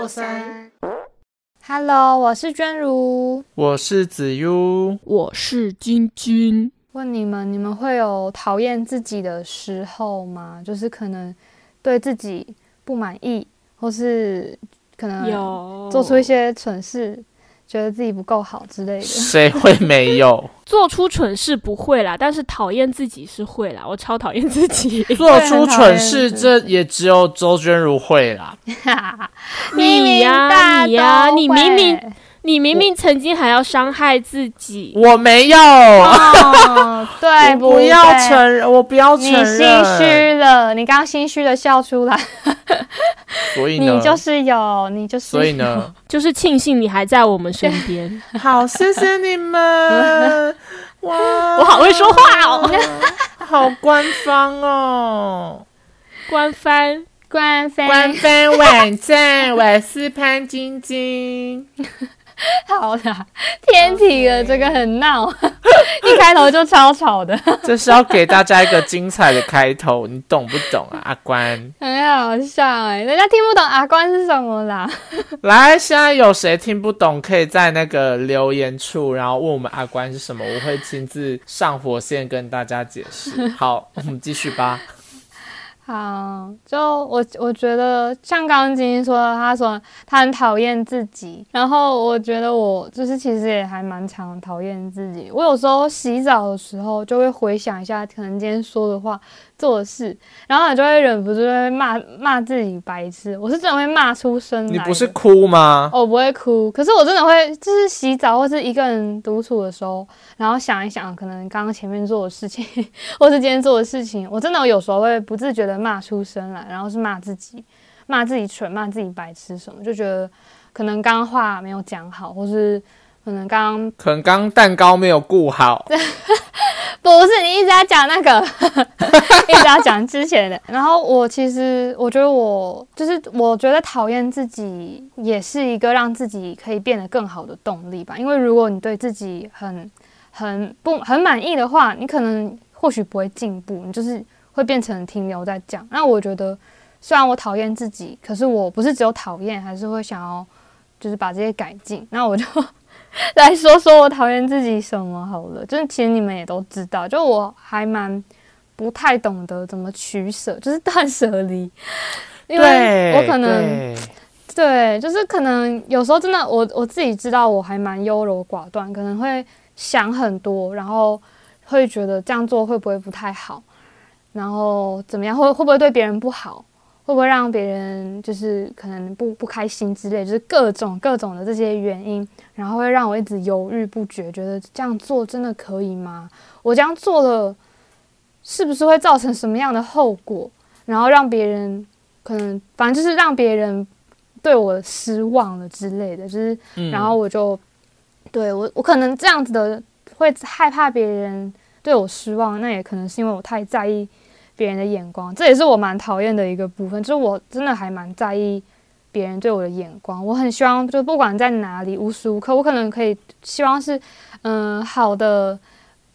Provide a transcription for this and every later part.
过三。Hello，我是娟如。我是子悠，我是君君。问你们，你们会有讨厌自己的时候吗？就是可能对自己不满意，或是可能有做出一些蠢事，觉得自己不够好之类的。谁会没有？做出蠢事不会啦，但是讨厌自己是会啦。我超讨厌自己。做出蠢事，这也只有周娟如会啦。你呀大你呀都你明明会你明明曾经还要伤害自己，我没有，哦，对，我不要承认，我不要承认你认。心虚了，你刚刚心虚的笑出来，所以呢？你就是有，你就是所以呢？就是庆幸你还在我们身边。好，谢谢你们。哇，我好会说话哦，好官方哦。官方。官方官方网站，我是潘晶晶。好啦，天体了，这个很闹，一开头就超吵的，这是要给大家一个精彩的开头，你懂不懂啊，阿关？很好笑哎、人家听不懂阿关是什么啦。来，现在有谁听不懂，可以在那个留言处，然后问我们阿关是什么，我会亲自上火线跟大家解释。好，我们继续吧。好，就我我觉得像刚刚晶晶说的，她说她很讨厌自己，然后我觉得我就是其实也还蛮常讨厌自己。我有时候洗澡的时候就会回想一下，可能今天说的话、做的事，然后你就会忍不住会骂骂自己白痴。我是真的会骂出声来。你不是哭吗？我不会哭，可是我真的会，就是洗澡或是一个人独处的时候，然后想一想，可能刚刚前面做的事情，或是今天做的事情，我真的有时候会不自觉的骂出声来，然后是骂自己，骂自己蠢，骂自己白痴什么，就觉得可能刚刚话没有讲好，或是可能刚刚可能刚蛋糕没有顾好，不是你一直在讲那个，一直在讲之前的。然后我其实我觉得我就是我觉得讨厌自己也是一个让自己可以变得更好的动力吧。因为如果你对自己很很不很满意的话，你可能或许不会进步，你就是会变成停留在这样。那我觉得虽然我讨厌自己，可是我不是只有讨厌，还是会想要就是把这些改进。那我就。来说说我讨厌自己什么好了，就是其实你们也都知道，就我还蛮不太懂得怎么取舍，就是断舍离，因为对，我可能对。对，就是可能有时候真的我我自己知道我还蛮优柔寡断，可能会想很多，然后会觉得这样做会不会不太好，然后怎么样会会不会对别人不好，会不会让别人就是可能不不开心之类，就是各种各种的这些原因，然后会让我一直犹豫不决，觉得这样做真的可以吗？我这样做了，是不是会造成什么样的后果？然后让别人可能反正就是让别人对我失望了之类的，就是嗯然后我就对我我可能这样子的会害怕别人对我失望，那也可能是因为我太在意别人的眼光，这也是我蛮讨厌的一个部分，就是我真的还蛮在意别人对我的眼光，我很希望就不管在哪里，无时无刻我可能可以希望是嗯、好的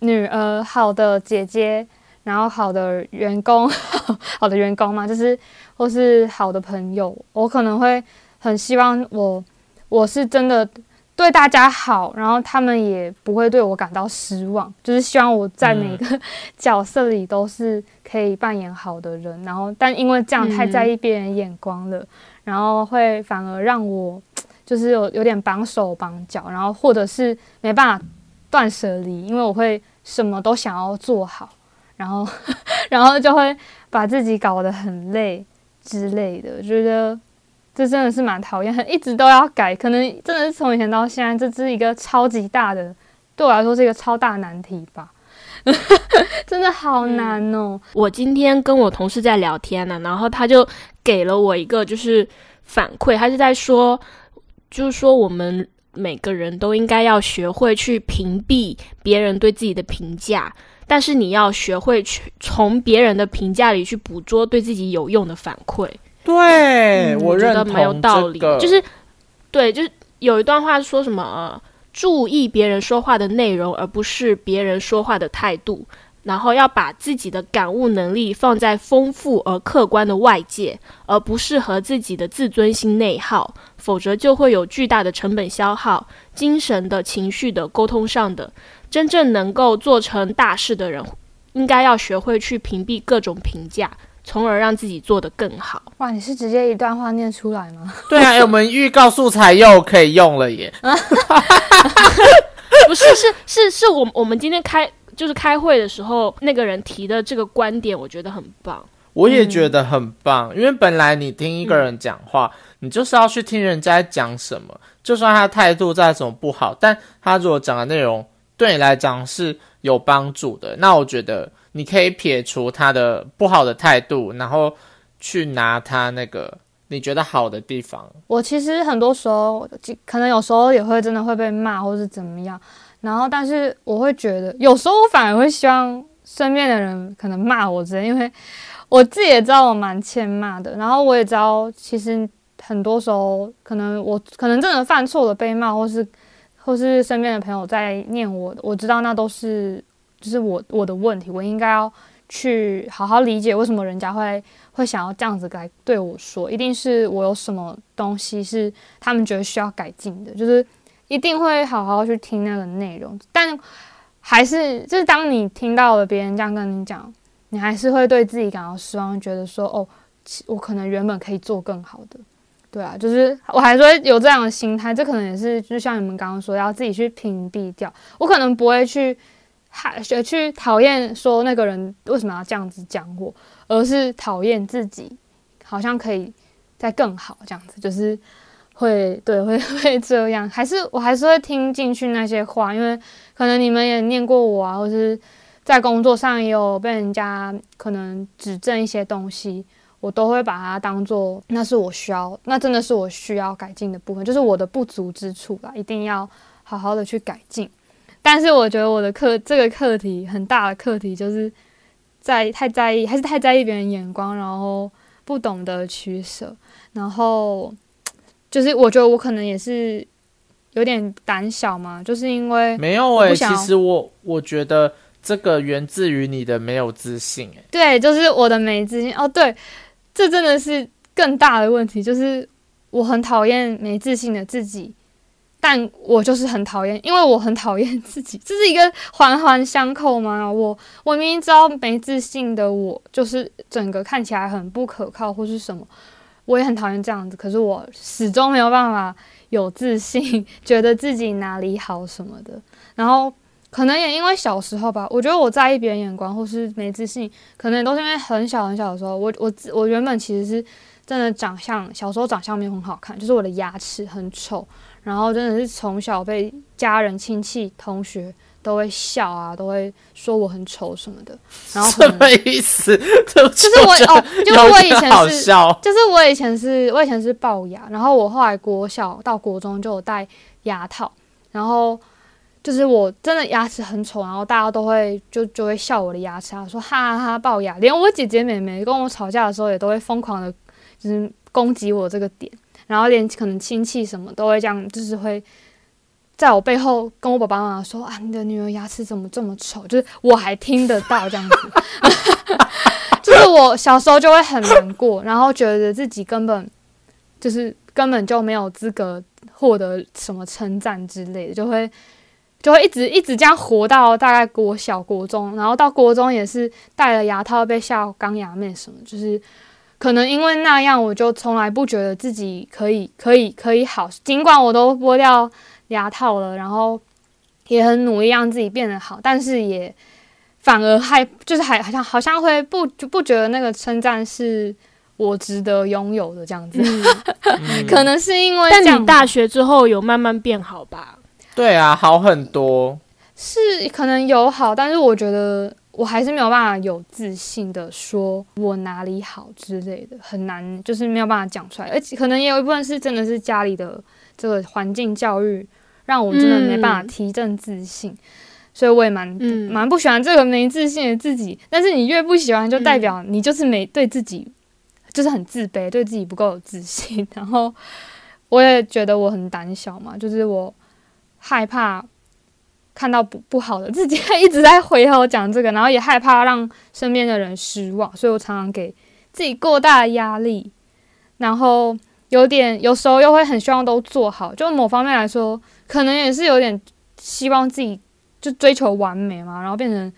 女儿、好的姐姐，然后好的员工、好的员工嘛，就是或是好的朋友，我可能会很希望我我是真的对大家好，然后他们也不会对我感到失望，就是希望我在每个 角色里都是可以扮演好的人，然后但因为这样太在意别人眼光了，然后会反而让我就是有有点绑手绑脚，然后或者是没办法断舍离，因为我会什么都想要做好，然后 然后就会把自己搞得很累之类的，觉得这真的是蛮讨厌，一直都要改，可能真的是从以前到现在，这是一个超级大的，对我来说是一个超大难题吧，真的好难哦。我今天跟我同事在聊天呢、然后他就给了我一个就是反馈，他是在说，就是说我们每个人都应该要学会去屏蔽别人对自己的评价，但是你要学会去从别人的评价里去捕捉对自己有用的反馈。对、嗯我认同觉得蛮有道理，这个就是对，就是有一段话说什么、呃注意别人说话的内容，而不是别人说话的态度。然后要把自己的感悟能力放在丰富而客观的外界，而不是和自己的自尊心内耗，否则就会有巨大的成本消耗，精神的、情绪的、沟通上的。真正能够做成大事的人，应该要学会去屏蔽各种评价，从而让自己做得更好。哇，你是直接一段话念出来吗？对啊，我们预告素材又可以用了耶！不是，是是是我我们今天开就是开会的时候，那个人提的这个观点，我觉得很棒。我也觉得很棒，因为本来你听一个人讲话，你就是要去听人家讲什么，就算他态度再怎么不好，但他如果讲的内容对你来讲是有帮助的，那我觉得你可以撇除他的不好的态度，然后去拿他那个你觉得好的地方。我其实很多时候，可能有时候也会真的会被骂，或是怎么样。然后，但是我会觉得，有时候我反而会希望身边的人可能骂我之类，因为我自己也知道我蛮欠骂的。然后我也知道，其实很多时候可能我可能真的犯错了被骂，或是或是身边的朋友在念我，我知道那都是就是我我的问题，我应该要去好好理解为什么人家会会想要这样子来对我说，一定是我有什么东西是他们觉得需要改进的，就是。一定会好好去听那个内容，但还是就是当你听到了别人这样跟你讲，你还是会对自己感到失望，觉得说哦，我可能原本可以做更好的，对啊，就是我还是会有这样的心态。这可能也是就像你们刚刚说，要自己去屏蔽掉。我可能不会去学去讨厌说那个人为什么要这样子讲我，而是讨厌自己好像可以再更好这样子，就是。会对会 会这样，还是我还是会听进去那些话，因为可能你们也念过我啊，或是在工作上也有被人家可能指正一些东西，我都会把它当做那是我需要，那真的是我需要改进的部分，就是我的不足之处吧，一定要好好的去改进。但是我觉得我的课这个课题很大的课题，就是在太在意，还是太在意别人眼光，然后不懂得取舍，然后。就是我觉得我可能也是有点胆小嘛，就是因为没有诶，其实我我觉得这个源自于你的没有自信诶。对，就是我的没自信哦。对，这真的是更大的问题，就是我很讨厌没自信的自己，但我就是很讨厌，因为我很讨厌自己，这是一个环环相扣吗？我我明明知道没自信的我，就是整个看起来很不可靠或是什么。我也很讨厌这样子，可是我始终没有办法有自信，觉得自己哪里好什么的。然后可能也因为小时候吧，我觉得我在意别人眼光或是没自信，可能都是因为很小很小的时候，我我我原本其实是真的长相，小时候长相没有很好看，就是我的牙齿很丑，然后真的是从小被家人、亲戚、同学。都会笑啊，都会说我很丑什么的，然后什么意思？就是我哦，就是我以前是，就是我以前是，我以前是龅牙，然后我后来国小到国中就有戴牙套，然后就是我真的牙齿很丑，然后大家都会就就会笑我的牙齿啊，说哈哈哈龅牙，连我姐姐妹妹跟我吵架的时候也都会疯狂的，就是攻击我这个点，然后连可能亲戚什么都会这样，就是会。在我背后跟我爸爸妈妈说啊，你的女儿牙齿怎么这么丑？就是我还听得到这样子，就是我小时候就会很难过，然后觉得自己根本就是根本就没有资格获得什么称赞之类的，就会就会一直一直这样活到大概国小国中，然后到国中也是戴了牙套被笑钢牙妹什么，就是可能因为那样，我就从来不觉得自己可以可以可以好，尽管我都剥掉。牙套了，然后也很努力让自己变得好，但是也反而还就是还好像好像会不就不觉得那个称赞是我值得拥有的这样子，可能是因为。但你大学之后有慢慢变好吧？对啊，好很多。是可能有好，但是我觉得我还是没有办法有自信的说我哪里好之类的，很难，就是没有办法讲出来。而且可能也有一部分是真的是家里的这个环境教育。让我真的没办法提振自信，所以我也蛮蛮不喜欢这个没自信的自己。但是你越不喜欢，就代表你就是没对自己就是很自卑，对自己不够有自信。然后我也觉得我很胆小嘛，就是我害怕看到不不好的，自己还一直在回头讲这个，然后也害怕让身边的人失望，所以我常常给自己过大的压力，然后有点有时候又会很希望都做好，就某方面来说，可能也是有点希望自己就追求完美嘛，然后变成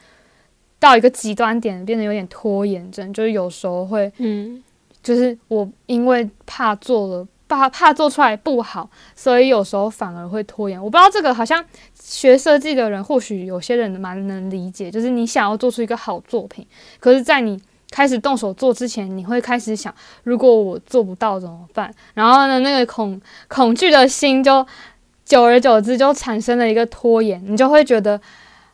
到一个极端点，变得有点拖延症，就是有时候会，嗯，就是我因为怕做了。怕怕做出来不好，所以有时候反而会拖延。我不知道这个好像学设计的人，或许有些人蛮能理解，就是你想要做出一个好作品，可是，在你开始动手做之前，你会开始想，如果我做不到怎么办？然后呢，那个恐恐惧的心就久而久之就产生了一个拖延，你就会觉得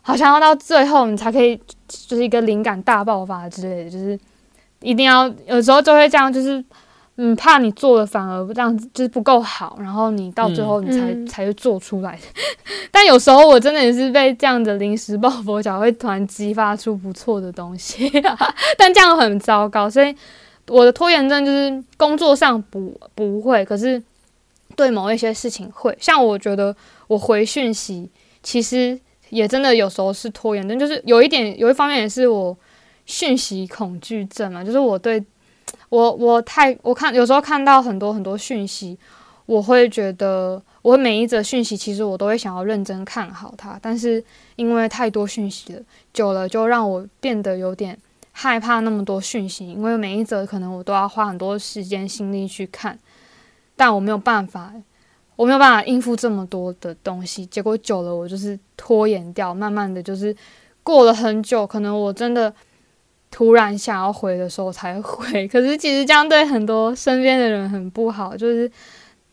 好像要到最后你才可以，就是一个灵感大爆发之类的，就是一定要有时候就会这样，就是。嗯，怕你做的反而让就是不够好，然后你到最后你才才会做出来。但有时候我真的也是被这样的临时抱佛脚，会突然激发出不错的东西。但这样很糟糕，所以我的拖延症就是工作上不不会，可是对某一些事情会。像我觉得我回讯息，其实也真的有时候是拖延症，就是有一点有一方面也是我讯息恐惧症嘛，就是我对。我我太我看有时候看到很多很多讯息，我会觉得我每一则讯息其实我都会想要认真看好它，但是因为太多讯息了，久了就让我变得有点害怕那么多讯息，因为每一则可能我都要花很多时间心力去看，但我没有办法，我没有办法应付这么多的东西，结果久了我就是拖延掉，慢慢的就是过了很久，可能我真的。突然想要回的时候才回，可是其实这样对很多身边的人很不好，就是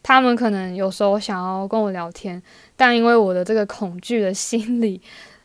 他们可能有时候想要跟我聊天，但因为我的这个恐惧的心理。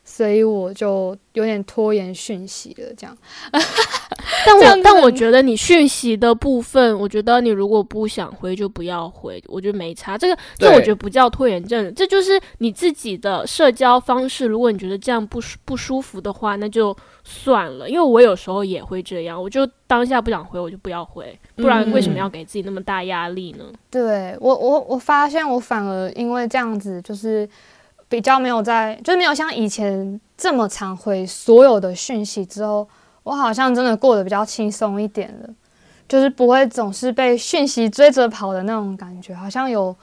所以我就有点拖延讯息了，这样。但我但我觉得你讯息的部分，我觉得你如果不想回就不要回，我觉得没差。这个这我觉得不叫拖延症，这就是你自己的社交方式。如果你觉得这样不舒不舒服的话，那就算了。因为我有时候也会这样，我就当下不想回，我就不要回，不然为什么要给自己那么大压力呢？对我我我发现我反而因为这样子就是。比较没有在，就是没有像以前这么常回所有的讯息之后，我好像真的过得比较轻松一点了，就是不会总是被讯息追着跑的那种感觉，好像有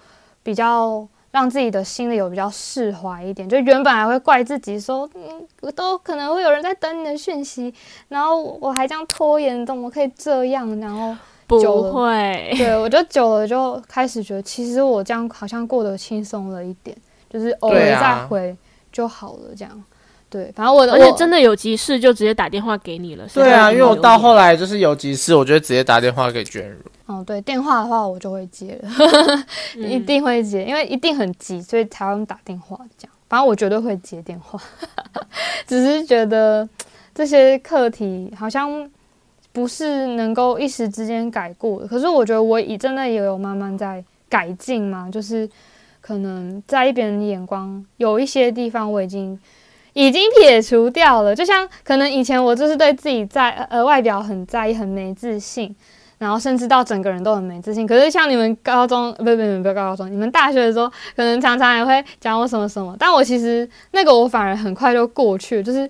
比较让自己的心里有比较释怀一点。就原本还会怪自己说，嗯，我都可能会有人在等你的讯息，然后我还这样拖延，怎么可以这样？然后不会，对我就久了就开始觉得，其实我这样好像过得轻松了一点。就是偶尔再回就好了，这样，对，反正我而且真的有急事就直接打电话给你了。对啊，因为我到后来就是有急事，我就直接打电话给娟如。哦，对，电话的话我就会接了，一定会接，因为一定很急，所以才用打电话这样。反正我绝对会接电话，只是觉得这些课题好像不是能够一时之间改过的。可是我觉得我已真的也有慢慢在改进嘛，就是。可能在意别人的眼光，有一些地方我已经已经撇除掉了。就像可能以前我就是对自己在呃外表很在意，很没自信，然后甚至到整个人都很没自信。可是像你们高中，不不不不高中，你们大学的时候，可能常常也会讲我什么什么，但我其实那个我反而很快就过去，就是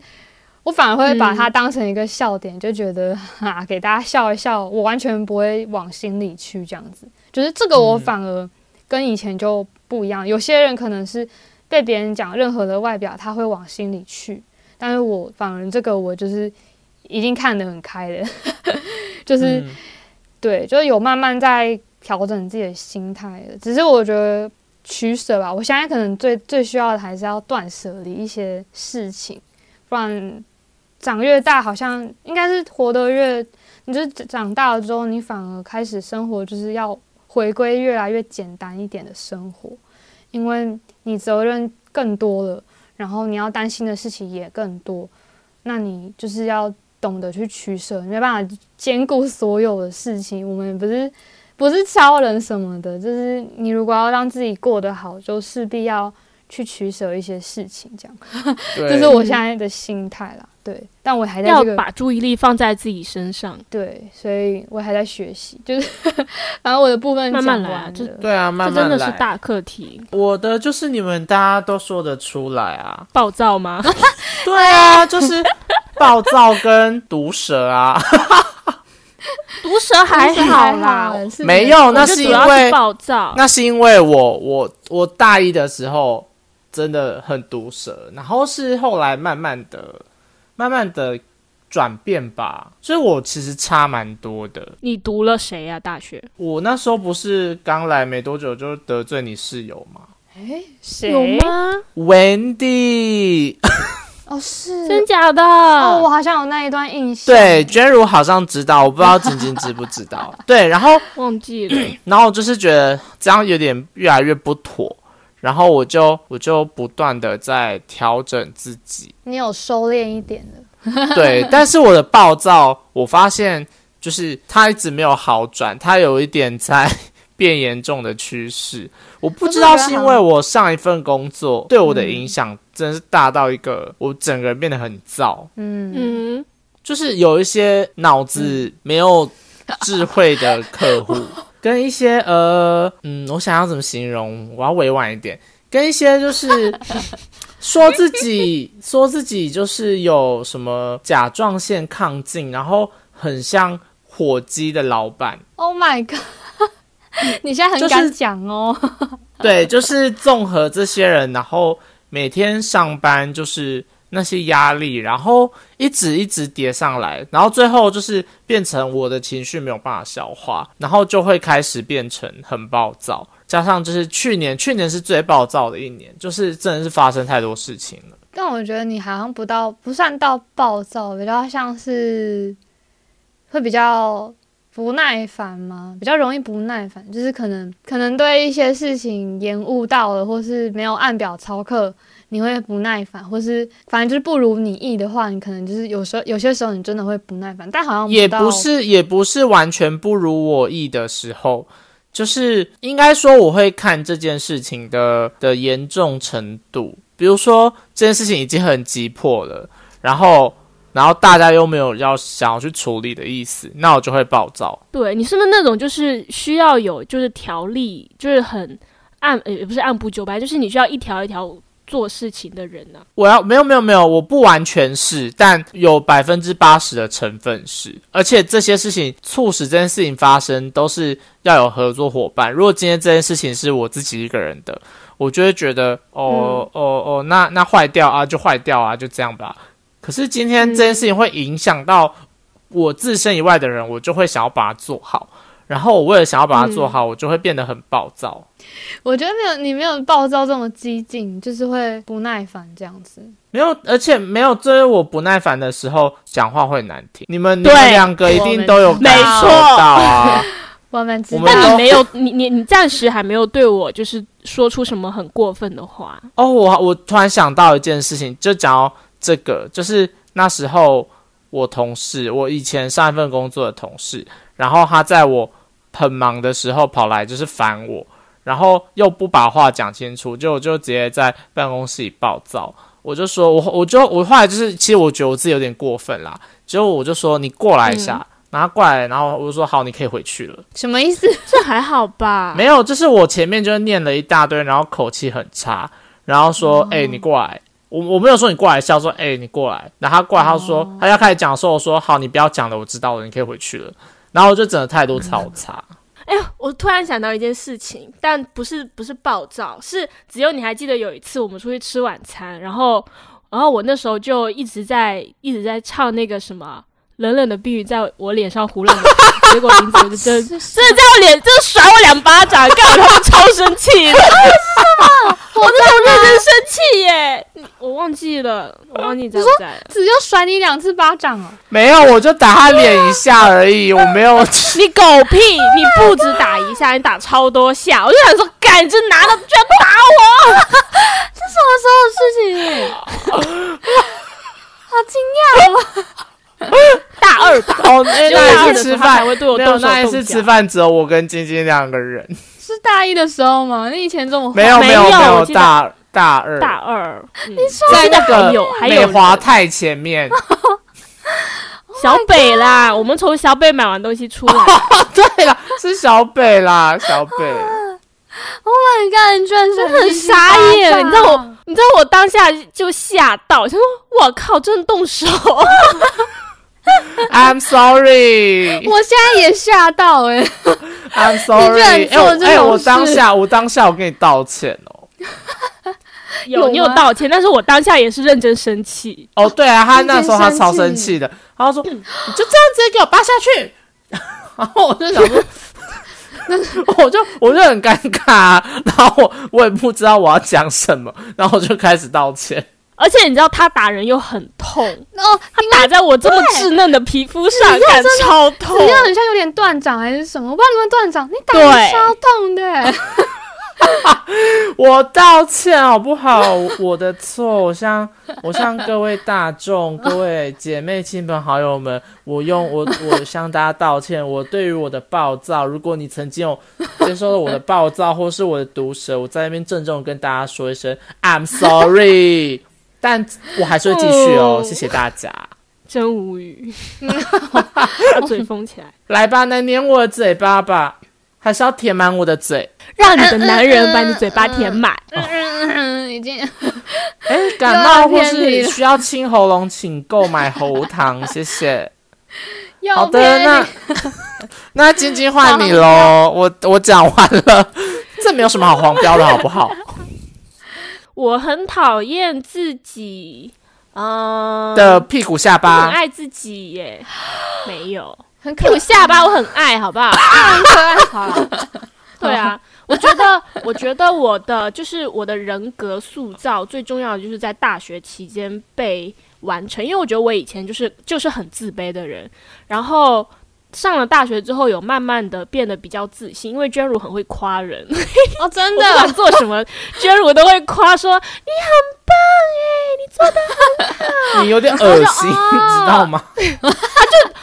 我反而会把它当成一个笑点，就觉得啊给大家笑一笑，我完全不会往心里去这样子。就是这个我反而跟以前就。不一样，有些人可能是被别人讲任何的外表，他会往心里去，但是我反而这个我就是已经看得很开了，就是对，就是有慢慢在调整自己的心态了。只是我觉得取舍吧，我现在可能最最需要的还是要断舍离一些事情，不然长越大，好像应该是活得越，你就长大了之后，你反而开始生活就是要。回归越来越简单一点的生活，因为你责任更多了，然后你要担心的事情也更多，那你就是要懂得去取舍，没办法兼顾所有的事情。我们不是不是超人什么的，就是你如果要让自己过得好，就势必要去取舍一些事情，这样，对这是我现在的心态啦。对，但我还在要这个把注意力放在自己身上。对，所以我还在学习，就是 反正我的部分慢慢来啊这对啊，这慢慢来。真的是大课题，我的就是你们大家都说得出来啊，暴躁吗？对啊，就是暴躁跟毒舌啊，毒舌还好啦，是没有，那是因为暴躁。那是因为我我我大一的时候真的很毒舌，然后是后来慢慢的、慢慢的转变吧，所以我其实差蛮多的。你读了谁呀、大学我那时候不是刚来没多久就得罪你室友吗哎，谁有？吗？？Wendy，哦，是真假的？哦，我好像有那一段印象。对，娟如好像知道，我不知道晶晶知不知道。对，然后忘记了。然后就是觉得这样有点越来越不妥，然后我就我就不断的在调整自己。你有收敛一点的。对，但是我的暴躁，我发现就是它一直没有好转，它有一点在变严重的趋势。我不知道是因为我上一份工作对我的影响真是大到一个，我整个人变得很躁，嗯，嗯，就是有一些脑子没有智慧的客户，跟一些呃嗯，我想要怎么形容？我要委婉一点，跟一些就是 说自己说自己就是有什么甲状腺亢进，然后很像火鸡的老板，Oh my god！你现在很敢讲哦。对，就是综合这些人，然后每天上班就是那些压力，然后一直一直叠上来，然后最后就是变成我的情绪没有办法消化，然后就会开始变成很暴躁。加上就是去年，去年是最暴躁的一年，就是真的是发生太多事情了。但我觉得你好像不到，不算到暴躁，比较像是会比较不耐烦吗？比较容易不耐烦，就是可能可能对一些事情延误到了，或是没有按表操课，你会不耐烦，或是反正就是不如你意的话，你可能就是有时候有些时候你真的会不耐烦，但好像也不是也不是完全不如我意的时候，就是应该说我会看这件事情的的严重程度。比如说这件事情已经很急迫了，然后然后大家又没有要想要去处理的意思，那我就会暴躁。对你是不是那种就是需要有就是条例，就是很按呃也不是按部就班，就是你需要一条一条做事情的人呢、我要没有没有没有，我不完全是，但有百分之八十的成分是，而且这些事情促使这件事情发生，都是要有合作伙伴。如果今天这件事情是我自己一个人的，我就会觉得，哦、哦哦，那那坏掉啊，就坏掉啊，就这样吧。可是今天这件事情会影响到我自身以外的人，我就会想要把它做好。然后我为了想要把它做好，我就会变得很暴躁。我觉得没有你没有暴躁这么激进，就是会不耐烦这样子。没有，而且没有，就是我不耐烦的时候讲话会难听。你们你对们两个一定都有感没受错到啊。我们知道我们都但你没有，你你你暂时还没有对我就是说出什么很过分的话。哦，我我突然想到一件事情，就讲到这个，就是那时候我同事，我以前上一份工作的同事，然后他在我很忙的时候跑来就是烦我，然后又不把话讲清楚，就就直接在办公室里暴躁。我就说，我我就我后来就是，其实我觉得我自己有点过分啦。结果我就说你过来一下，然后过来，然后我就说好，你可以回去了。什么意思？这还好吧？没有，就是我前面就念了一大堆，然后口气很差，然后说：“哎、你过来。”我我没有说你过来笑，说：“哎、你过来。”然后他过来，他说、他要开始讲的时候，我说：“好，你不要讲了，我知道了，你可以回去了。”然后我就整个态度超差。哎呀，我突然想到一件事情，但不是不是暴躁，是只有你还记得有一次我们出去吃晚餐，然后然后我那时候就一直在一直在唱那个什么冷冷的冰雨在我脸上胡乱的，结果林子就真 真的在我脸，真的甩我两巴掌，干我他妈超生气的，我那时候认真生气耶，我忘记了，我忘记你在不在了。只有甩你两次巴掌哦。没有，我就打他脸一下而已，我没有。你 狗屁！你不止打一下，你打超多下，我就想说，干，你这拿了居然打我！这什么时候的事情？好惊讶哦！大二吧，哦，那一次吃饭才会对我没有，动手那一次吃饭只有我跟晶晶两个人，是大一的时候吗？那以前这么没有没有有没有大大二，大二，嗯、在那个有还有美华泰前面。小北啦，我们从小北买完东西出来，对了，是小北啦，小北。Oh my god！你居然是很傻眼你知道我你知道我当下就吓到，想说我靠，真的动手，I'm sorry, 我现在也吓到哎、I'm sorry。你居然做这种哎我哎，我当下，我当下，我跟你道歉哦。有你有道歉，但是我当下也是认真生气，哦，对啊，他那时候他超生气的，然后说：“你就这样直接给我扒下去。”然后我就想说，我就我就很尴尬、啊，然后我我也不知道我要讲什么，然后我就开始道歉。而且你知道他打人又很痛，哦，他打在我这么稚嫩的皮肤上，感超痛你。要很像有点断掌还是什么，我不知道你们断掌，你打对的超痛的、欸。我道歉好不好？我的错，我向我向各位大众、各位姐妹、亲朋好友们，我用我 我向大家道歉。我对于我的暴躁，如果你曾经有接受了我的暴躁，或是我的毒舌，我在那边郑重跟大家说一声 I'm sorry，但我还是会继续哦，哦谢谢大家。真无语，把嘴封起来，来吧，来捏我的嘴巴吧，还是要填满我的嘴。让你的男人把你嘴巴填满。嗯，已经哎，感冒或是需要清喉咙，请购买喉糖，谢谢。好的，那那晶晶换你喽，我我讲完了，这没有什么好黄标的好不好？我很讨厌自己，嗯、的屁股下巴很巴，爱自己耶，没有很可屁股下巴我很爱，好不好？很可爱。好了，对啊，我觉得，我觉得我的就是我的人格塑造最重要的就是在大学期间被完成，因为我觉得我以前就是就是很自卑的人，然后。上了大学之后，有慢慢的变得比较自信，因为娟如很会夸人，哦，真的不管的，做什么，娟如都会夸说你很棒哎，你做的很好你有点恶心，哦你知道吗？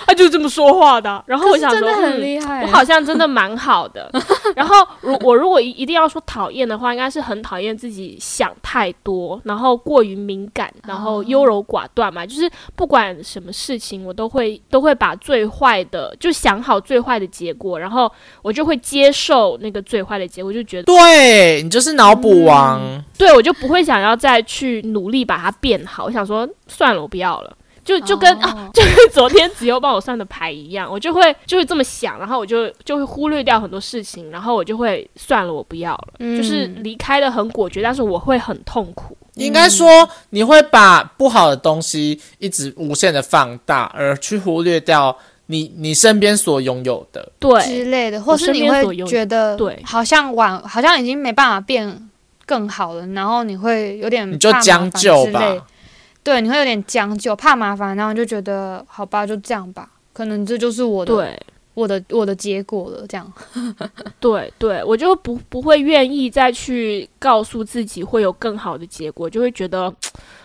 他就这么说话的。然后我想说，真的很嗯厉害。我好像真的蛮好的。然后，如我如果一一定要说讨厌的话，应该是很讨厌自己想太多，然后过于敏感，然后优柔寡断嘛。就是不管什么事情，我都会都会把最坏的就想好最坏的结果，然后我就会接受那个最坏的结果，就觉得对你就是脑补王，对我就不会想要再去努力把它变好。我想说算了，我不要了。就就跟、啊，哦就跟昨天子悠帮我算的牌一样，我就会就会这么想，然后我就就会忽略掉很多事情，然后我就会算了，我不要了，嗯就是离开的很果决，但是我会很痛苦。应该说你会把不好的东西一直无限的放大，而去忽略掉你你身边所拥有的。对之类的，或是你会觉得对好像晚，好像已经没办法变更好了，然后你会有点你就怕麻烦将就吧。对，你会有点将就，怕麻烦，然后就觉得好吧，就这样吧，可能这就是我的对我的我的结果了，这样。对对，我就不不会愿意再去告诉自己会有更好的结果，就会觉得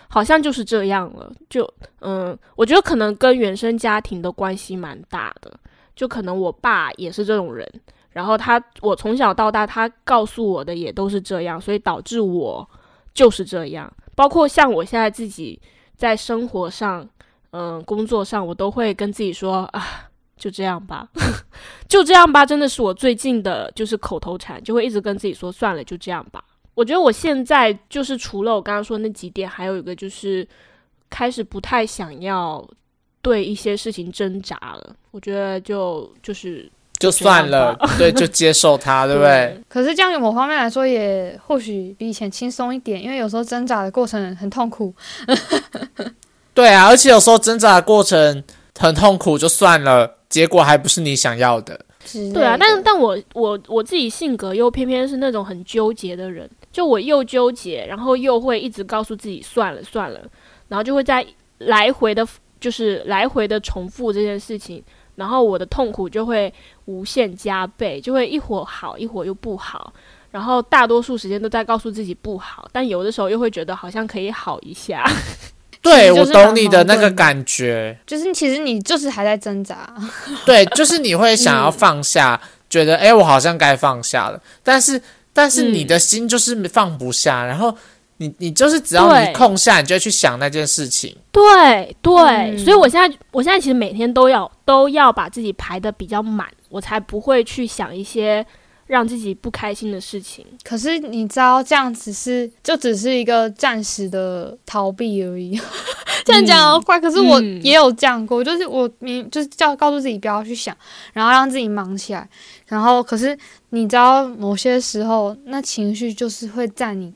好像就是这样了。就嗯，我觉得可能跟原生家庭的关系蛮大的，就可能我爸也是这种人，然后他我从小到大他告诉我的也都是这样，所以导致我就是这样。包括像我现在自己在生活上，嗯，工作上，我都会跟自己说啊，就这样吧，就这样吧，真的是我最近的就是口头禅，就会一直跟自己说算了，就这样吧。我觉得我现在就是除了我刚刚说那几点，还有一个就是开始不太想要对一些事情挣扎了。我觉得就就是就算了，对，就接受它，对不对？可是这样某方面来说，也或许比以前轻松一点，因为有时候挣扎的过程很痛苦。对啊，而且有时候挣扎的过程很痛苦，就算了，结果还不是你想要的。对啊，但但我我我自己性格又偏偏是那种很纠结的人，就我又纠结，然后又会一直告诉自己算了算了，然后就会在来回的，就是来回的重复这件事情，然后我的痛苦就会无限加倍，就会一会儿好一会儿又不好，然后大多数时间都在告诉自己不好，但有的时候又会觉得好像可以好一下。对，我懂你的那个感觉。就是其实你就是还在挣扎，对，就是你会想要放下，觉得哎，诶我好像该放下了，但是但是嗯。你的心就是放不下，然后你你就是只要对。你空下，你就会去想那件事情。对对，嗯。所以我现在我现在其实每天都要都要把自己排的比较满，我才不会去想一些让自己不开心的事情。可是你知道这样只是就只是一个暂时的逃避而已。这样讲好怪，可是我嗯也有这样过，就是我明就是叫告诉自己不要去想，然后让自己忙起来，然后可是你知道某些时候那情绪就是会在你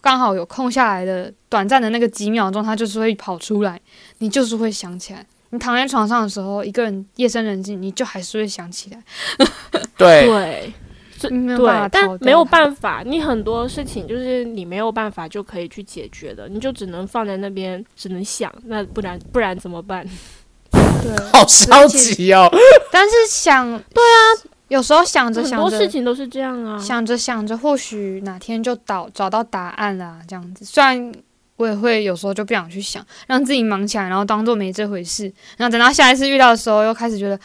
刚好有空下来的短暂的那个几秒钟，它就是会跑出来，你就是会想起来。你躺在床上的时候，一个人夜深人静，你就还是会想起来，对，对对，但没有办法，你很多事情就是你没有办法就可以去解决的，你就只能放在那边，只能想，那不然不然怎么办？对。好消极哦。但是想，对啊，有时候想着想很多，事情都是这样啊。想着想着，或许哪天就找找到答案啦，这样子。虽然我也会有时候就不想去想，让自己忙起来，然后当做没这回事，然后等到下一次遇到的时候，又开始觉得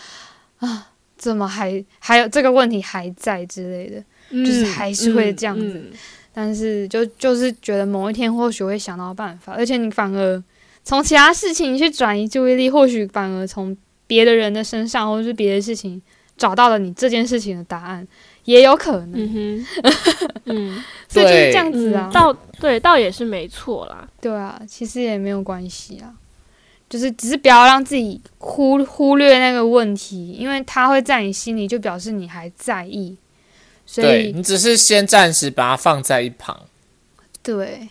啊，怎么还还有这个问题还在之类的。就是还是会这样子。嗯。嗯但是就就是觉得某一天或许会想到办法，而且你反而从其他事情去转移注意力，或许反而从别的人的身上或者是别的事情找到了你这件事情的答案，也有可能。嗯哼，嗯，所以就是这样子啊。嗯，倒对，倒也是没错啦。对啊，其实也没有关系啊，就是只是不要让自己忽忽略那个问题，因为它会在你心里，就表示你还在意。所以对你只是先暂时把它放在一旁。对，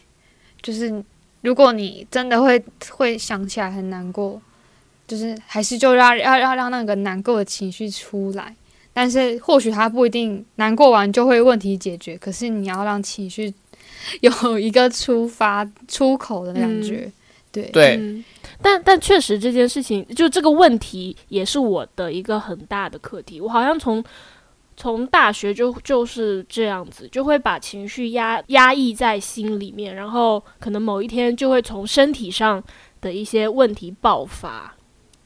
就是如果你真的会会想起来很难过，就是还是就让要要让那个难过的情绪出来。但是或许他不一定难过完就会问题解决，可是你要让情绪 有一个出发出口的感觉。对对，嗯，但但确实这件事情，就这个问题也是我的一个很大的课题。我好像从从大学就就是这样子，就会把情绪压压抑在心里面，然后可能某一天就会从身体上的一些问题爆发。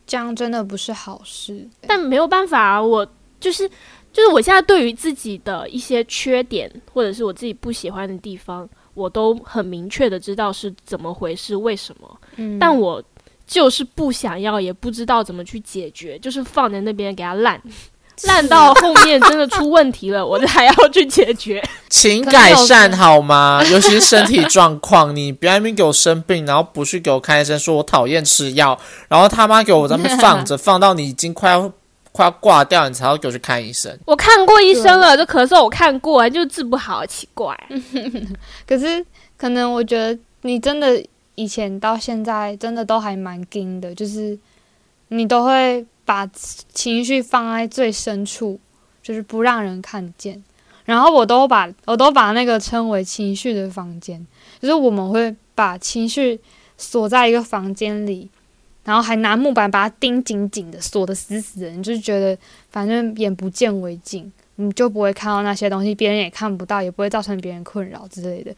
这样真的不是好事。但没有办法啊，我就是就是我现在对于自己的一些缺点，或者是我自己不喜欢的地方，我都很明确的知道是怎么回事，为什么。嗯，但我就是不想要，也不知道怎么去解决，就是放在那边给它烂，烂到后面真的出问题了，我还要去解决。请改善好吗？尤其是身体状况，你不要在那边给我生病，然后不去给我看医生，说我讨厌吃药，然后他妈给我在那边放着，放到你已经快要快要挂掉，你才要给我去看医生。我看过医生了，这咳嗽我看过，就治不好，奇怪。可是可能我觉得你真的以前到现在真的都还蛮硬的，就是你都会把情绪放在最深处，就是不让人看见。然后我都把我都把那个称为情绪的房间，就是我们会把情绪锁在一个房间里，然后还拿木板把它钉紧紧的，锁得死死的。你就觉得反正眼不见为净，你就不会看到那些东西，别人也看不到，也不会造成别人困扰之类的。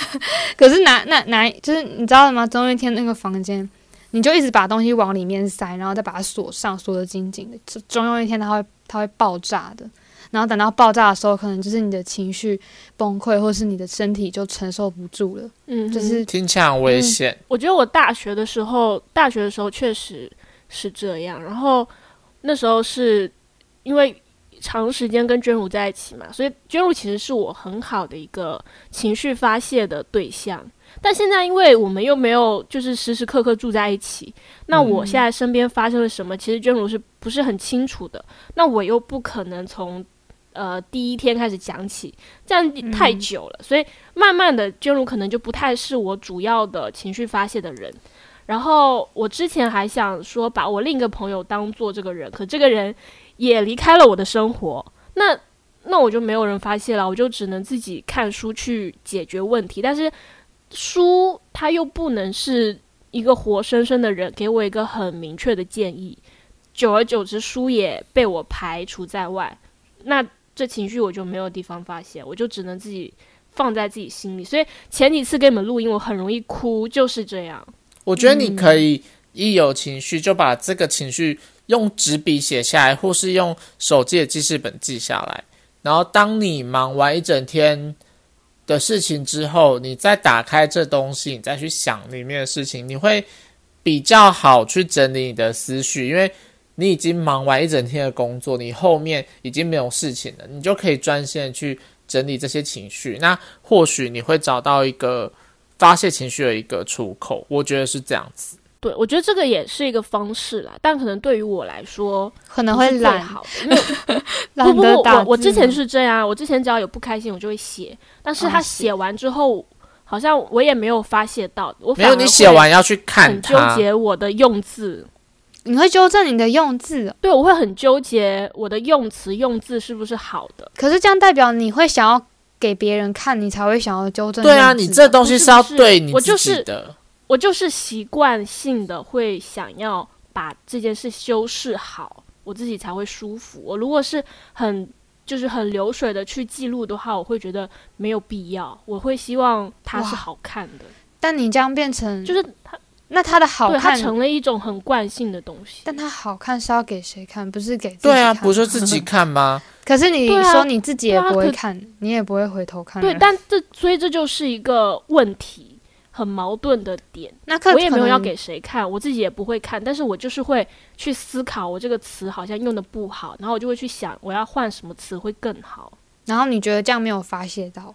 可是哪那哪就是你知道吗？总有一天那个房间，你就一直把东西往里面塞，然后再把它锁上，锁得紧紧的。总总有一天它会它会爆炸的。然后等到爆炸的时候，可能就是你的情绪崩溃，或是你的身体就承受不住了。嗯，就是听起来很危险。我觉得我大学的时候，大学的时候确实是这样。然后那时候是因为长时间跟娟如在一起嘛，所以娟如其实是我很好的一个情绪发泄的对象。但现在因为我们又没有就是时时刻刻住在一起，那我现在身边发生了什么，其实娟如是不是很清楚的。那我又不可能从呃第一天开始讲起，这样太久了，所以慢慢的娟如可能就不太是我主要的情绪发泄的人。然后我之前还想说把我另一个朋友当做这个人，可这个人也离开了我的生活，那那我就没有人发泄了，我就只能自己看书去解决问题。但是书它又不能是一个活生生的人给我一个很明确的建议，久而久之书也被我排除在外，那这情绪我就没有地方发泄，我就只能自己放在自己心里。所以前几次给你们录音，我很容易哭，就是这样。我觉得你可以一有情绪就把这个情绪用纸笔写下来，或是用手机的记事本记下来。然后当你忙完一整天，的事情之后，你再打开这东西，你再去想里面的事情，你会比较好去整理你的思绪，因为你已经忙完一整天的工作，你后面已经没有事情了，你就可以专心的去整理这些情绪。那或许你会找到一个发泄情绪的一个出口，我觉得是这样子。对，我觉得这个也是一个方式啦，但可能对于我来说可能会懒，好的，因为 不不我我之前是这样，我之前只要有不开心，我就会写，但是他写完之后，好像我也没有发泄到，我没有，你写完要去看很纠。结我的用字，你会纠正你的用字哦，对我会很纠结我的用词用字是不是好的。可是这样代表你会想要给别人看，你才会想要纠正对啊，你这东西是要对你自我就是己的。我就是习惯性的会想要把这件事修饰好，我自己才会舒服。我如果是很就是很流水的去记录的话，我会觉得没有必要。我会希望它是好看的，但你这样变成，就是它那它的好对它看，成了一种很惯性的东西。但它好看是要给谁看？不是给自己对啊，看不是自己看吗？可是你说你自己也不会看，你也不会回头看。对，但这所以这就是一个问题，很矛盾的点。那可我也没有要给谁看，我自己也不会看，但是我就是会去思考，我这个词好像用的不好，然后我就会去想，我要换什么词会更好。然后你觉得这样没有发泄到，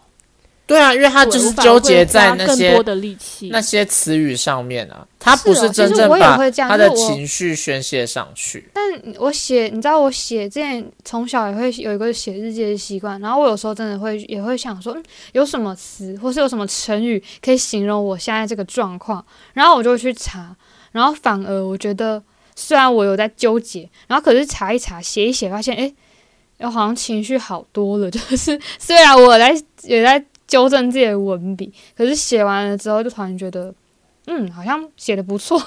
对啊，因为他就是纠结在那些更多的力气。那些词语上面啊，他不是真正把会这样他的情绪宣泄上去。但我写，你知道我写之前从小也会有一个写日记的习惯，然后我有时候真的会也会想说，嗯，有什么词或是有什么成语可以形容我现在这个状况，然后我就会去查，然后反而我觉得虽然我有在纠结，然后可是查一查写一写，发现诶，我好像情绪好多了，就是虽然我在也在纠正自己的文笔，可是写完了之后就突然觉得。嗯，好像写的不错，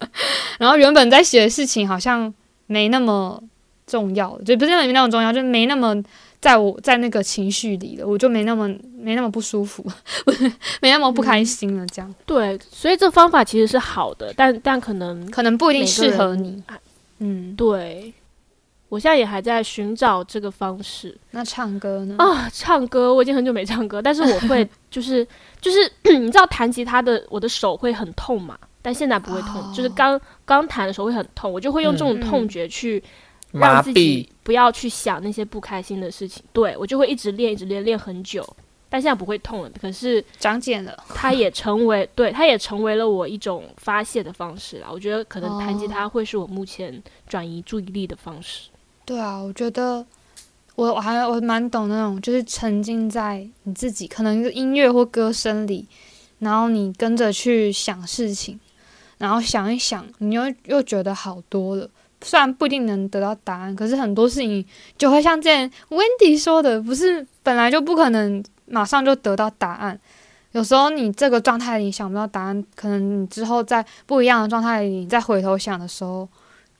然后原本在写的事情好像没那么重要，就不是没那么重要，就没那么在我在那个情绪里了，我就没那么没那么不舒服，没那么不开心了，这样、对，所以这方法其实是好的，但但可能可能不一定适合你。嗯，对我现在也还在寻找这个方式那唱歌呢？啊。唱歌我已经很久没唱歌，但是我会 就是就是 你知道弹吉他的我的手会很痛嘛，但现在不会痛，哦就是刚刚弹的时候会很痛，我就会用这种嗯痛觉去让自己，不要去想那些不开心的事情。对我就会一直练，一直练，练很久。但现在不会痛了，可是长茧了，它也成为对，它也成为了我一种发泄的方式啦。我觉得可能弹吉他会是我目前转移注意力的方式。对啊，我觉得我我还我蛮懂那种，就是沉浸在你自己可能音乐或歌声里，然后你跟着去想事情，然后想一想，你又又觉得好多了。虽然不一定能得到答案，可是很多事情就会像这样 Wendy 说的，不是本来就不可能马上就得到答案。有时候你这个状态里想不到答案，可能你之后在不一样的状态里，你再回头想的时候，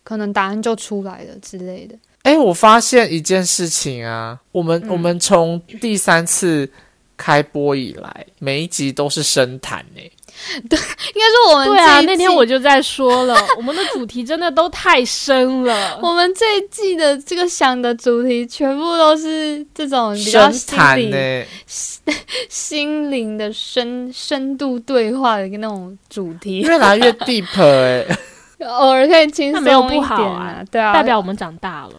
可能答案就出来了之类的。哎，我发现一件事情啊，我们、嗯我们从第三次开播以来，每一集都是深谈诶。应该说我们对啊，那天我就在说了，我们的主题真的都太深了。我们这一季的这个想的主题全部都是这种比较深心理谈呢，心灵的深深度对话的那种主题，越来越 deep 哎。偶尔可以轻松那没有不一点好啊对啊，代表我们长大了。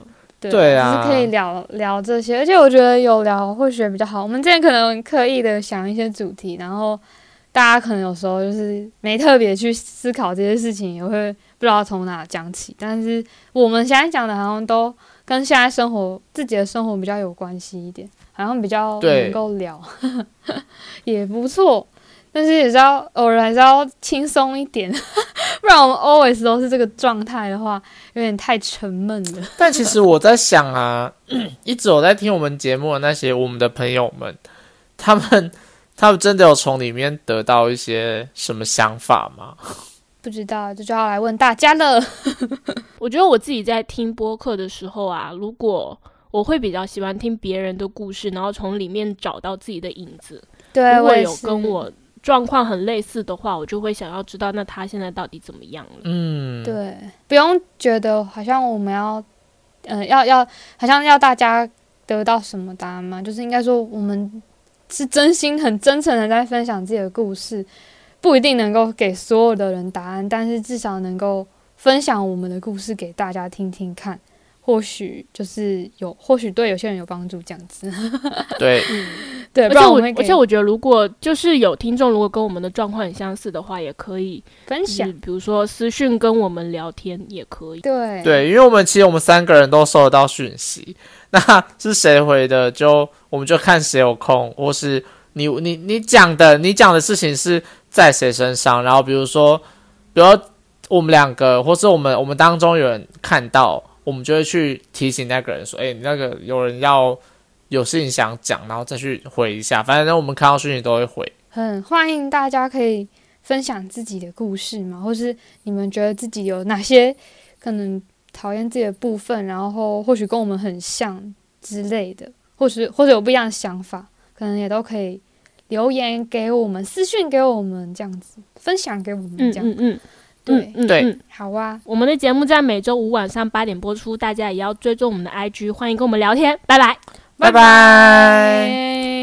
对对啊就是可以聊聊这些，而且我觉得有聊或许比较好。我们之前可能刻意的想一些主题，然后大家可能有时候就是没特别去思考这些事情，也会不知道从哪讲起。但是我们现在讲的好像都跟现在生活自己的生活比较有关系一点，好像比较能够聊，也不错。但是也是要偶尔还是要轻松一点，不然我们 always 都是这个状态的话，有点太沉闷了。但其实我在想啊，一直有在听我们节目的那些我们的朋友们，他们他们真的有从里面得到一些什么想法吗？不知道，这就要来问大家了。我觉得我自己在听播客的时候啊，如果我会比较喜欢听别人的故事，然后从里面找到自己的影子。对，如果有我也是跟我状况很类似的话，我就会想要知道那他现在到底怎么样了。嗯，对，不用觉得好像我们要，嗯、要要，好像要大家得到什么答案嘛，就是应该说我们是真心、很真诚的在分享自己的故事，不一定能够给所有的人答案，但是至少能够分享我们的故事给大家听听看，或许就是有，或许对有些人有帮助，这样子。对，对，而且我而且我觉得，如果就是有听众如果跟我们的状况很相似的话，也可以分享。比如说私讯跟我们聊天也可以。对对，因为我们其实我们三个人都收得到讯息，那 是谁回的就我们就看谁有空，或是你你你讲的你讲的事情是在谁身上，然后比如说，比如我们两个，或是我们我们当中有人看到，我们就会去提醒那个人说，哎、你那个有人要有事情想讲，然后再去回一下，反正我们看到讯息都会回。很欢迎大家可以分享自己的故事嘛，或是你们觉得自己有哪些可能讨厌自己的部分，然后或许跟我们很像之类的，或是或者有不一样的想法，可能也都可以留言给我们，私讯给我们这样子，分享给我们嗯这样。嗯嗯，对，对嗯嗯。好啊，我们的节目在每周五晚上八点播出，大家也要追踪我们的 IG，欢迎跟我们聊天，拜拜。